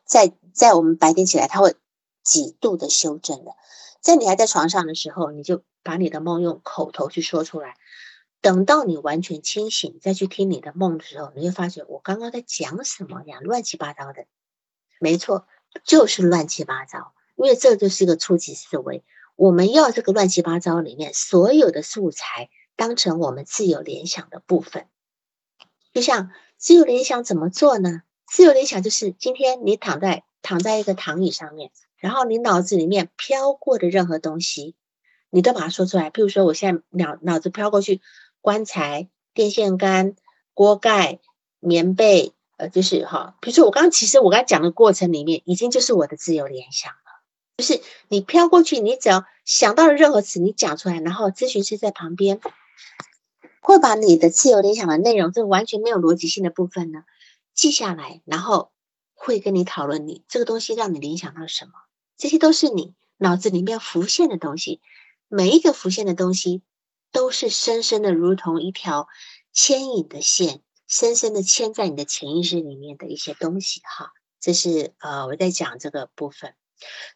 在在我们白天起来，它会几度的修正的。在你还在床上的时候，你就把你的梦用口头去说出来。等到你完全清醒，再去听你的梦的时候，你会发现我刚刚在讲什么呀？乱七八糟的，没错，就是乱七八糟。因为这就是一个初级思维，我们要这个乱七八糟里面所有的素材当成我们自由联想的部分。就像自由联想怎么做呢？自由联想就是今天你躺在躺在一个躺椅上面，然后你脑子里面飘过的任何东西，你都把它说出来。譬如说，我现在脑脑子飘过去。棺材、电线杆、锅盖、棉被，呃，就是哈。比如说，我刚其实我刚讲的过程里面，已经就是我的自由联想了。就是你飘过去，你只要想到了任何词，你讲出来，然后咨询师在旁边会把你的自由联想的内容，这完全没有逻辑性的部分呢，记下来，然后会跟你讨论你这个东西让你联想到什么，这些都是你脑子里面浮现的东西，每一个浮现的东西都是深深的如同一条牵引的线，深深的牵在你的潜意识里面的一些东西哈，这是呃我在讲这个部分。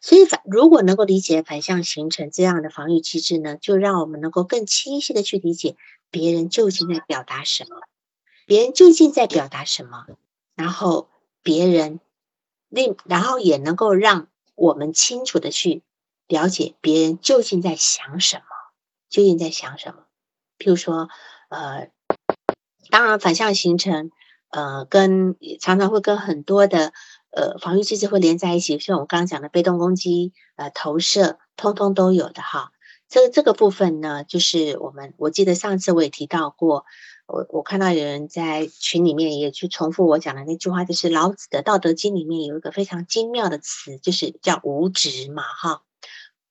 所以反如果能够理解反向形成这样的防御机制呢，就让我们能够更清晰的去理解别人究竟在表达什么，别人究竟在表达什么，然后别人另然后也能够让我们清楚的去了解别人究竟在想什么，究竟在想什么。譬如说，呃，当然反向形成，呃，跟常常会跟很多的。呃，防御机制会连在一起，像我刚刚讲的被动攻击、呃投射，通通都有的哈。这个这个部分呢，就是我们我记得上次我也提到过，我我看到有人在群里面也去重复我讲的那句话，就是老子的《道德经》里面有一个非常精妙的词，就是叫无执嘛哈。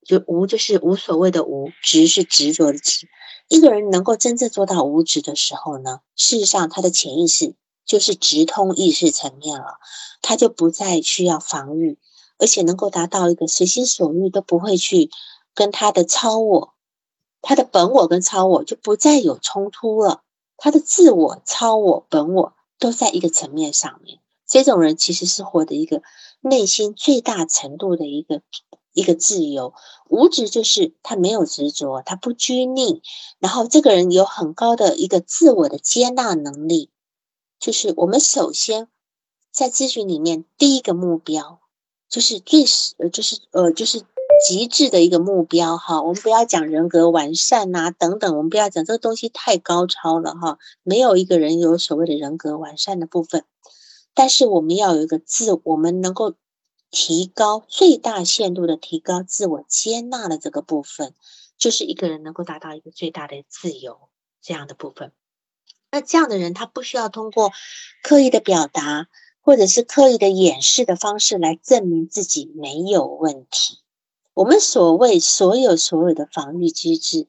就无就是无所谓的无，执是执着的执。一个人能够真正做到无执的时候呢，事实上他的潜意识。就是直通意识层面了，他就不再需要防御，而且能够达到一个随心所欲都不会去跟他的超我、他的本我跟超我就不再有冲突了。他的自我、超我、本我都在一个层面上面。这种人其实是活的一个内心最大程度的一个一个自由。无执就是他没有执着，他不拘泥，然后这个人有很高的一个自我的接纳能力。就是我们首先在咨询里面第一个目标，就是最呃，就是呃，就是极致的一个目标哈。我们不要讲人格完善呐等等，我们不要讲这个东西太高超了哈。没有一个人有所谓的人格完善的部分，但是我们要有一个自，我们能够提高最大限度的提高自我接纳的这个部分，就是一个人能够达到一个最大的自由这样的部分。那这样的人，他不需要通过刻意的表达，或者是刻意的掩饰的方式来证明自己没有问题。我们所谓所有所有的防御机制，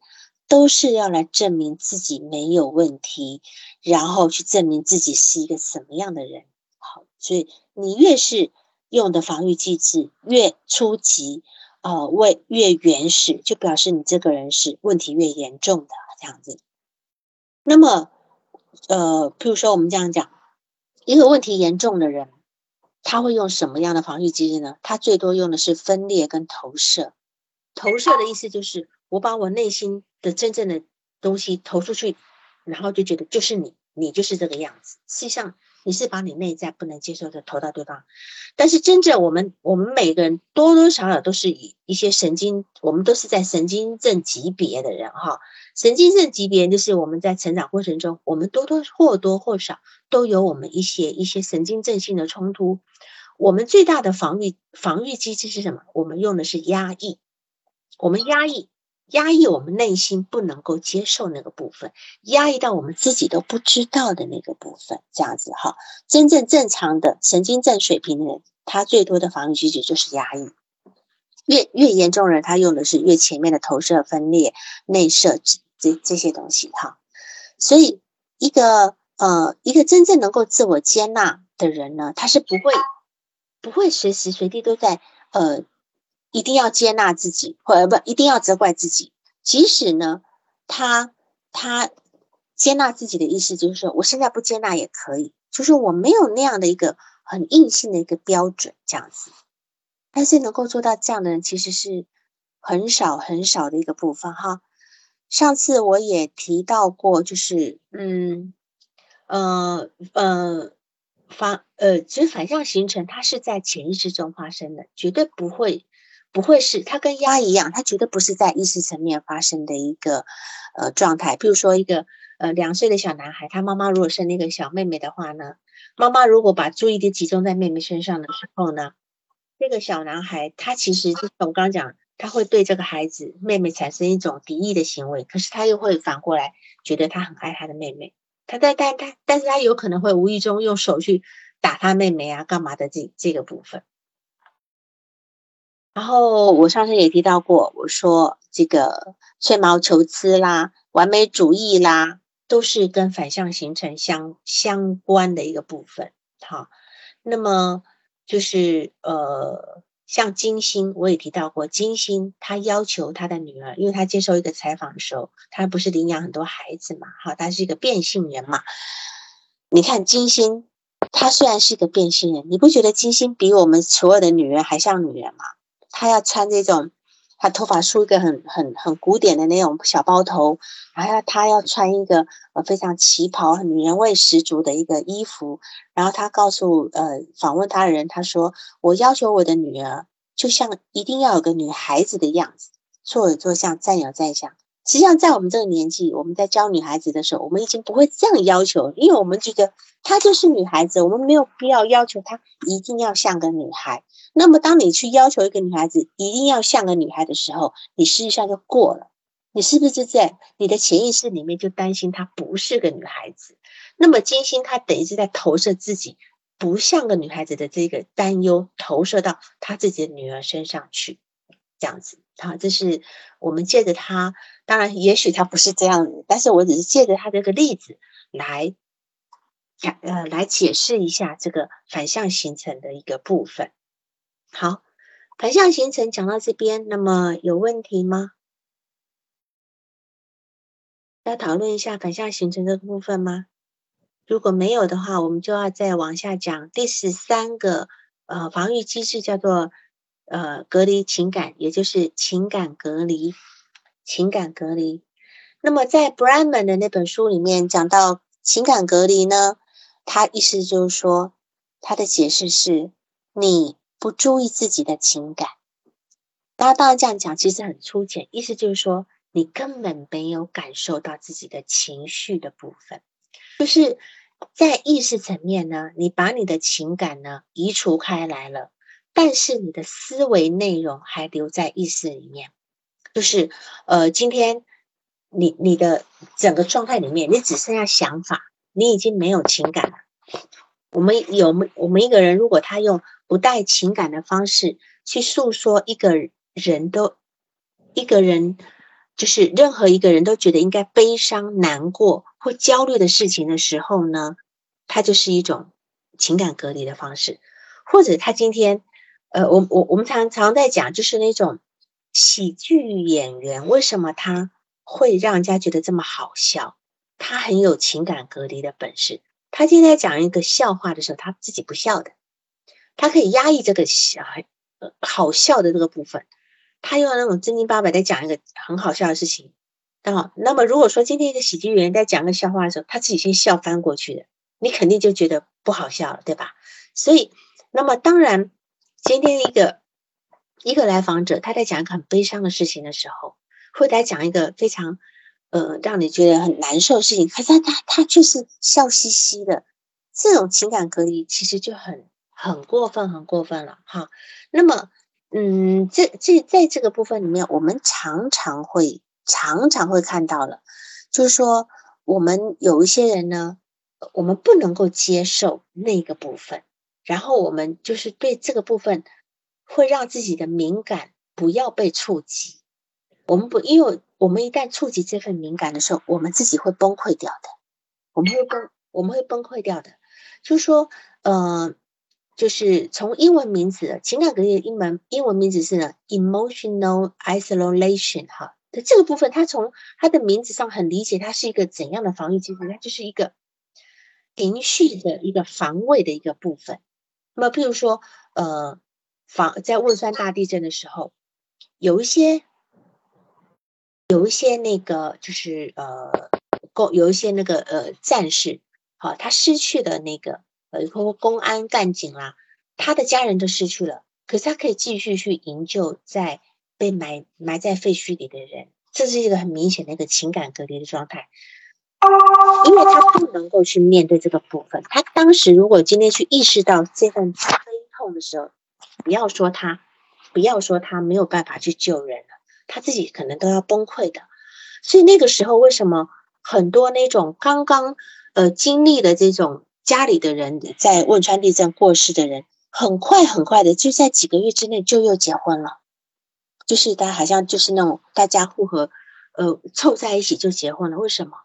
都是要来证明自己没有问题，然后去证明自己是一个什么样的人。好，所以你越是用的防御机制越初级，呃，为越原始，就表示你这个人是问题越严重的这样子。那么。呃，譬如说，我们这样讲，一个问题严重的人，他会用什么样的防御机制呢？他最多用的是分裂跟投射。投射的意思就是，我把我内心的真正的东西投出去，然后就觉得就是你，你就是这个样子。实际上。你是把你内在不能接受的投到对方，但是真正我们我们每个人多多少少都是以一些神经，我们都是在神经症级别的人哈。神经症级别就是我们在成长过程中，我们多多或多或少都有我们一些一些神经症性的冲突。我们最大的防御防御机制是什么？我们用的是压抑，我们压抑。压抑我们内心不能够接受那个部分，压抑到我们自己都不知道的那个部分，这样子哈。真正正常的神经症水平的人，他最多的防御机制就是压抑。越越严重人，他用的是越前面的投射、分裂、内射这这些东西哈。所以，一个呃，一个真正能够自我接纳的人呢，他是不会不会随时随地都在呃。一定要接纳自己，或者不一定要责怪自己。即使呢，他他接纳自己的意思就是说，我现在不接纳也可以，就是我没有那样的一个很硬性的一个标准这样子。但是能够做到这样的人，其实是很少很少的一个部分哈。上次我也提到过，就是嗯呃呃反呃，其实反向形成，它是在潜意识中发生的，绝对不会。不会是它跟压一样，它绝对不是在意识层面发生的一个呃状态。比如说一个呃两岁的小男孩，他妈妈如果是那个小妹妹的话呢，妈妈如果把注意力集中在妹妹身上的时候呢，这个小男孩他其实就是我刚刚讲，他会对这个孩子妹妹产生一种敌意的行为，可是他又会反过来觉得他很爱他的妹妹，他但但他但是他有可能会无意中用手去打他妹妹啊，干嘛的这这个部分。然后我上次也提到过，我说这个吹毛求疵啦、完美主义啦，都是跟反向形成相相关的一个部分。好，那么就是呃，像金星，我也提到过，金星她要求她的女儿，因为她接受一个采访的时候，她不是领养很多孩子嘛，哈，她是一个变性人嘛。你看金星，她虽然是一个变性人，你不觉得金星比我们所有的女人还像女人吗？她要穿这种。他头发梳一个很很很古典的那种小包头，然后他要穿一个呃非常旗袍、女人味十足的一个衣服。然后他告诉呃访问他的人，他说：“我要求我的女儿就像一定要有个女孩子的样子，坐有坐相，站有站相。实际上，在我们这个年纪，我们在教女孩子的时候，我们已经不会这样要求，因为我们觉得她就是女孩子，我们没有必要要求她一定要像个女孩。”那么，当你去要求一个女孩子一定要像个女孩的时候，你实际上就过了。你是不是就在你的潜意识里面就担心她不是个女孩子？那么金星她等于是在投射自己不像个女孩子的这个担忧，投射到她自己的女儿身上去，这样子。好，这是我们借着她，当然也许她不是这样子，但是我只是借着她这个例子来，呃，来解释一下这个反向形成的一个部分。好，反向形成讲到这边，那么有问题吗？要讨论一下反向形成这个部分吗？如果没有的话，我们就要再往下讲第十三个呃防御机制，叫做呃隔离情感，也就是情感隔离。情感隔离。那么在 Brahman 的那本书里面讲到情感隔离呢，他意思就是说，他的解释是你。不注意自己的情感，大家当然这样讲，其实很粗浅，意思就是说，你根本没有感受到自己的情绪的部分，就是在意识层面呢，你把你的情感呢移除开来了，但是你的思维内容还留在意识里面，就是呃，今天你你的整个状态里面，你只剩下想法，你已经没有情感了。我们有没我们一个人，如果他用不带情感的方式去诉说一个人都一个人，就是任何一个人都觉得应该悲伤、难过或焦虑的事情的时候呢，他就是一种情感隔离的方式。或者他今天，呃，我我我们常常在讲，就是那种喜剧演员为什么他会让人家觉得这么好笑？他很有情感隔离的本事。他今天讲一个笑话的时候，他自己不笑的。他可以压抑这个小孩好笑的这个部分，他用那种正经八百在讲一个很好笑的事情，啊，那么如果说今天一个喜剧演员在讲个笑话的时候，他自己先笑翻过去的，你肯定就觉得不好笑了，对吧？所以，那么当然，今天一个一个来访者他在讲一个很悲伤的事情的时候，会来讲一个非常呃让你觉得很难受的事情，可是他他他却是笑嘻嘻的，这种情感隔离其实就很。很过分，很过分了哈。那么，嗯，这这在这个部分里面，我们常常会常常会看到了，就是说，我们有一些人呢，我们不能够接受那个部分，然后我们就是对这个部分会让自己的敏感不要被触及。我们不，因为我们一旦触及这份敏感的时候，我们自己会崩溃掉的。我们会崩，我们会崩溃掉的。就是说，呃。就是从英文名字，情感隔离英文英文名字是呢，emotional isolation 哈。的这个部分，它从它的名字上很理解，它是一个怎样的防御机制？它就是一个情绪的一个防卫的一个部分。那么，譬如说，呃，防在汶川大地震的时候，有一些有一些那个就是呃公有一些那个呃战士，好，他失去了那个。呃，包括公安干警啦，他的家人都失去了，可是他可以继续去营救在被埋埋在废墟里的人，这是一个很明显的一个情感隔离的状态，因为他不能够去面对这个部分。他当时如果今天去意识到这份悲痛的时候，不要说他，不要说他没有办法去救人了，他自己可能都要崩溃的。所以那个时候，为什么很多那种刚刚呃经历了这种。家里的人在汶川地震过世的人，很快很快的就在几个月之内就又结婚了，就是他好像就是那种大家复合，呃，凑在一起就结婚了。为什么？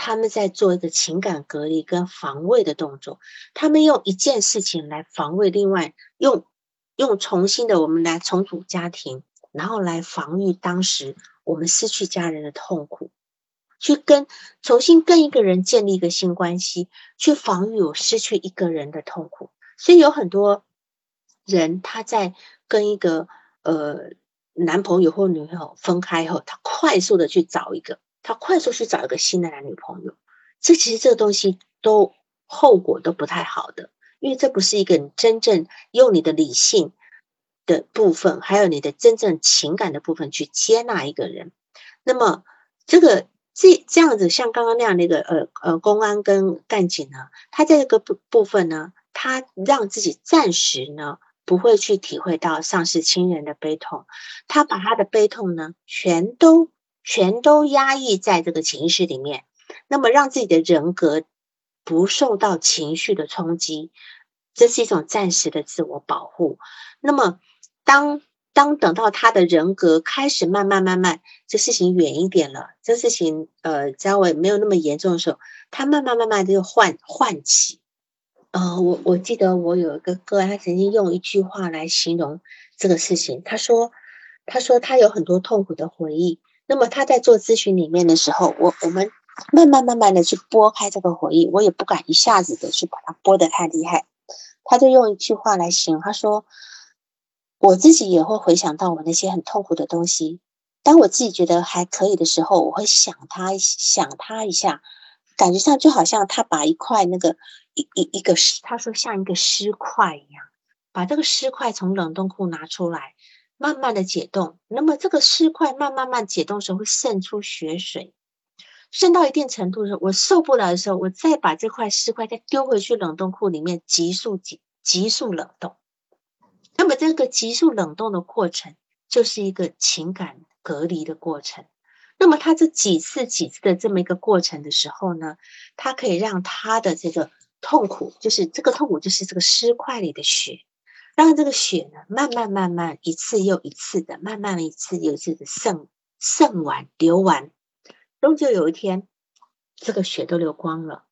他们在做一个情感隔离跟防卫的动作，他们用一件事情来防卫，另外用用重新的我们来重组家庭，然后来防御当时我们失去家人的痛苦，去跟重新跟一个人建立一个新关系，去防御我失去一个人的痛苦。所以有很多人他在跟一个呃男朋友或女朋友分开后，他快速的去找一个。他快速去找一个新的男女朋友，这其实这个东西都后果都不太好的，因为这不是一个你真正用你的理性的部分，还有你的真正情感的部分去接纳一个人。那么这个这这样子，像刚刚那样的一个呃呃公安跟干警呢，他在这个部部分呢，他让自己暂时呢不会去体会到丧失亲人的悲痛，他把他的悲痛呢全都。全都压抑在这个情绪里面，那么让自己的人格不受到情绪的冲击，这是一种暂时的自我保护。那么，当当等到他的人格开始慢慢慢慢，这事情远一点了，这事情呃稍微没有那么严重的时候，他慢慢慢慢的就唤唤起。呃，我我记得我有一个哥，他曾经用一句话来形容这个事情，他说他说他有很多痛苦的回忆。那么他在做咨询里面的时候，我我们慢慢慢慢的去拨开这个回忆，我也不敢一下子的去把它拨得太厉害。他就用一句话来形容，他说：“我自己也会回想到我那些很痛苦的东西。当我自己觉得还可以的时候，我会想他想他一下，感觉上就好像他把一块那个一一一个尸，他说像一个尸块一样，把这个尸块从冷冻库拿出来。”慢慢的解冻，那么这个尸块慢慢慢解冻时候会渗出血水，渗到一定程度的时候，我受不了的时候，我再把这块尸块再丢回去冷冻库里面，急速急急速冷冻。那么这个急速冷冻的过程，就是一个情感隔离的过程。那么他这几次几次的这么一个过程的时候呢，他可以让他的这个痛苦，就是这个痛苦就是这个尸块里的血。让这个血呢，慢慢慢慢，一次又一次的，慢慢一次又一次的渗渗完流完，终究有一天，这个血都流光了，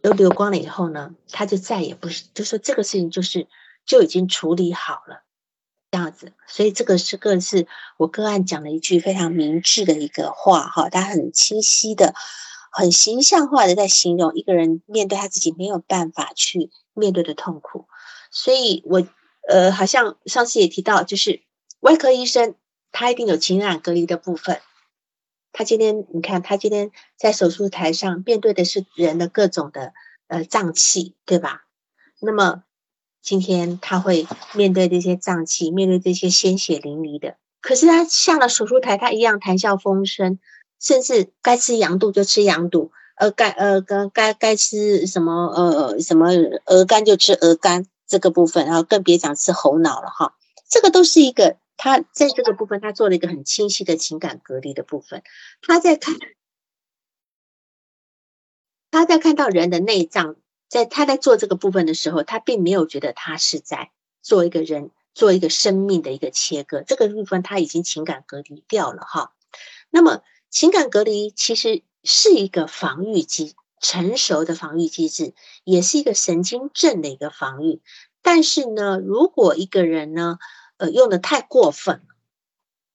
都流光了以后呢，他就再也不是，就说这个事情就是就已经处理好了这样子。所以这个是个是我个案讲了一句非常明智的一个话哈，他很清晰的、很形象化的在形容一个人面对他自己没有办法去面对的痛苦。所以，我呃，好像上次也提到，就是外科医生他一定有情感隔离的部分。他今天你看，他今天在手术台上面对的是人的各种的呃脏器，对吧？那么今天他会面对这些脏器，面对这些鲜血淋漓的。可是他下了手术台，他一样谈笑风生，甚至该吃羊肚就吃羊肚，呃，该呃该该该吃什么呃什么鹅肝就吃鹅肝。这个部分，然后更别讲吃猴脑了哈。这个都是一个他在这个部分，他做了一个很清晰的情感隔离的部分。他在看，他在看到人的内脏，在他在做这个部分的时候，他并没有觉得他是在做一个人做一个生命的一个切割。这个部分他已经情感隔离掉了哈。那么情感隔离其实是一个防御机。成熟的防御机制也是一个神经症的一个防御，但是呢，如果一个人呢，呃，用的太过分，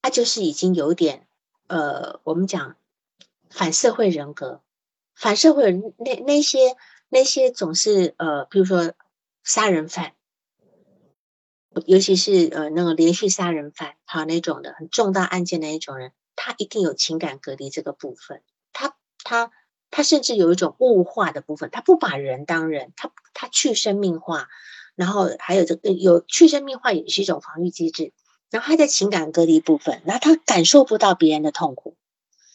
他就是已经有点，呃，我们讲反社会人格，反社会人那那些那些总是呃，比如说杀人犯，尤其是呃那个连续杀人犯，哈那种的很重大案件的那种人，他一定有情感隔离这个部分，他他。他甚至有一种物化的部分，他不把人当人，他他去生命化，然后还有这个有去生命化也是一种防御机制。然后他在情感隔离部分，然后他感受不到别人的痛苦。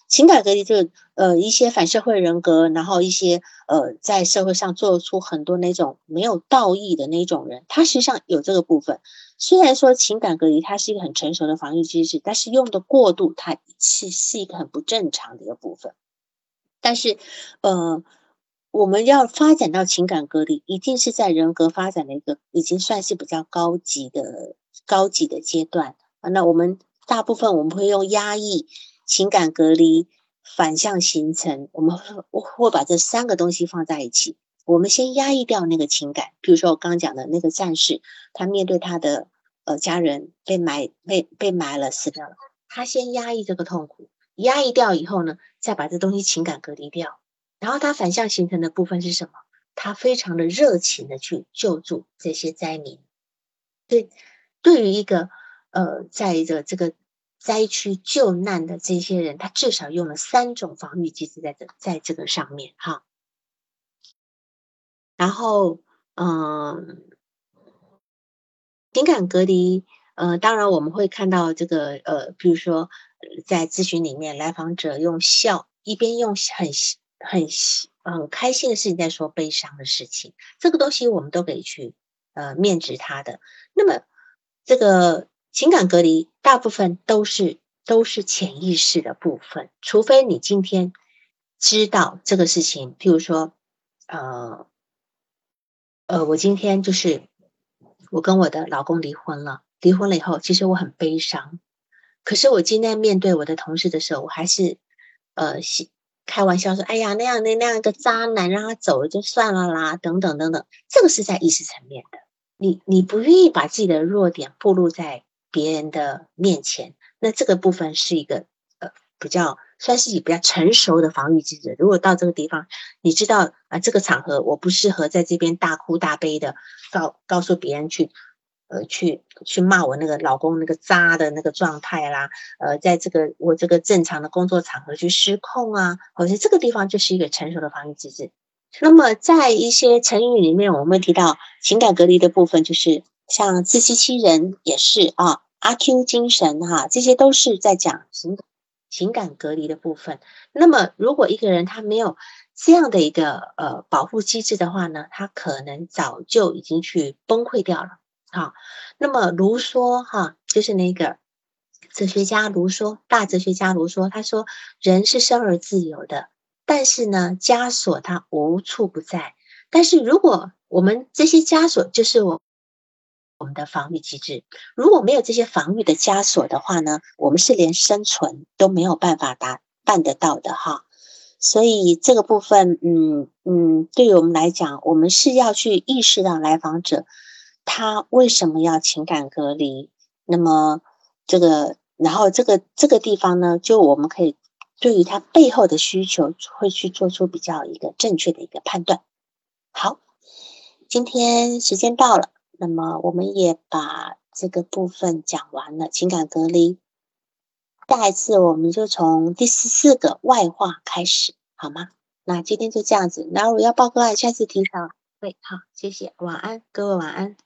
情感隔离就是呃一些反社会人格，然后一些呃在社会上做出很多那种没有道义的那种人，他实际上有这个部分。虽然说情感隔离它是一个很成熟的防御机制，但是用的过度，它是是一个很不正常的一个部分。但是，呃，我们要发展到情感隔离，一定是在人格发展的一个已经算是比较高级的高级的阶段啊。那我们大部分我们会用压抑、情感隔离、反向形成，我们会会把这三个东西放在一起。我们先压抑掉那个情感，比如说我刚刚讲的那个战士，他面对他的呃家人被埋被被埋了死掉了，他先压抑这个痛苦，压抑掉以后呢，再把这东西情感隔离掉，然后他反向形成的部分是什么？他非常的热情的去救助这些灾民。对，对于一个呃在这这个灾区救难的这些人，他至少用了三种防御机制在这在这个上面哈。然后，嗯，情感隔离，呃，当然我们会看到这个，呃，比如说在咨询里面，来访者用笑，一边用很很很开心的事情在说悲伤的事情，这个东西我们都可以去呃面值他的。那么，这个情感隔离大部分都是都是潜意识的部分，除非你今天知道这个事情，譬如说，呃。呃，我今天就是我跟我的老公离婚了。离婚了以后，其实我很悲伤。可是我今天面对我的同事的时候，我还是呃，开玩笑说：“哎呀，那样那那样一个渣男，让他走了就算了啦，等等等等。”这个是在意识层面的。你你不愿意把自己的弱点暴露在别人的面前，那这个部分是一个呃比较。算是你比较成熟的防御机制。如果到这个地方，你知道啊，这个场合我不适合在这边大哭大悲的告告诉别人去，呃，去去骂我那个老公那个渣的那个状态啦，呃，在这个我这个正常的工作场合去失控啊，好像这个地方就是一个成熟的防御机制。那么在一些成语里面，我们提到情感隔离的部分，就是像自欺欺人也是啊，阿 Q 精神哈，这些都是在讲情。情感隔离的部分，那么如果一个人他没有这样的一个呃保护机制的话呢，他可能早就已经去崩溃掉了。好，那么卢梭哈，就是那个哲学家卢梭，大哲学家卢梭，他说人是生而自由的，但是呢，枷锁它无处不在。但是如果我们这些枷锁就是我。我们的防御机制，如果没有这些防御的枷锁的话呢，我们是连生存都没有办法达办得到的哈。所以这个部分，嗯嗯，对于我们来讲，我们是要去意识到来访者他为什么要情感隔离。那么这个，然后这个这个地方呢，就我们可以对于他背后的需求，会去做出比较一个正确的一个判断。好，今天时间到了。那么我们也把这个部分讲完了，情感隔离。下一次我们就从第十四个外化开始，好吗？那今天就这样子。那我要报告，下次提早。对，好，谢谢，晚安，各位晚安。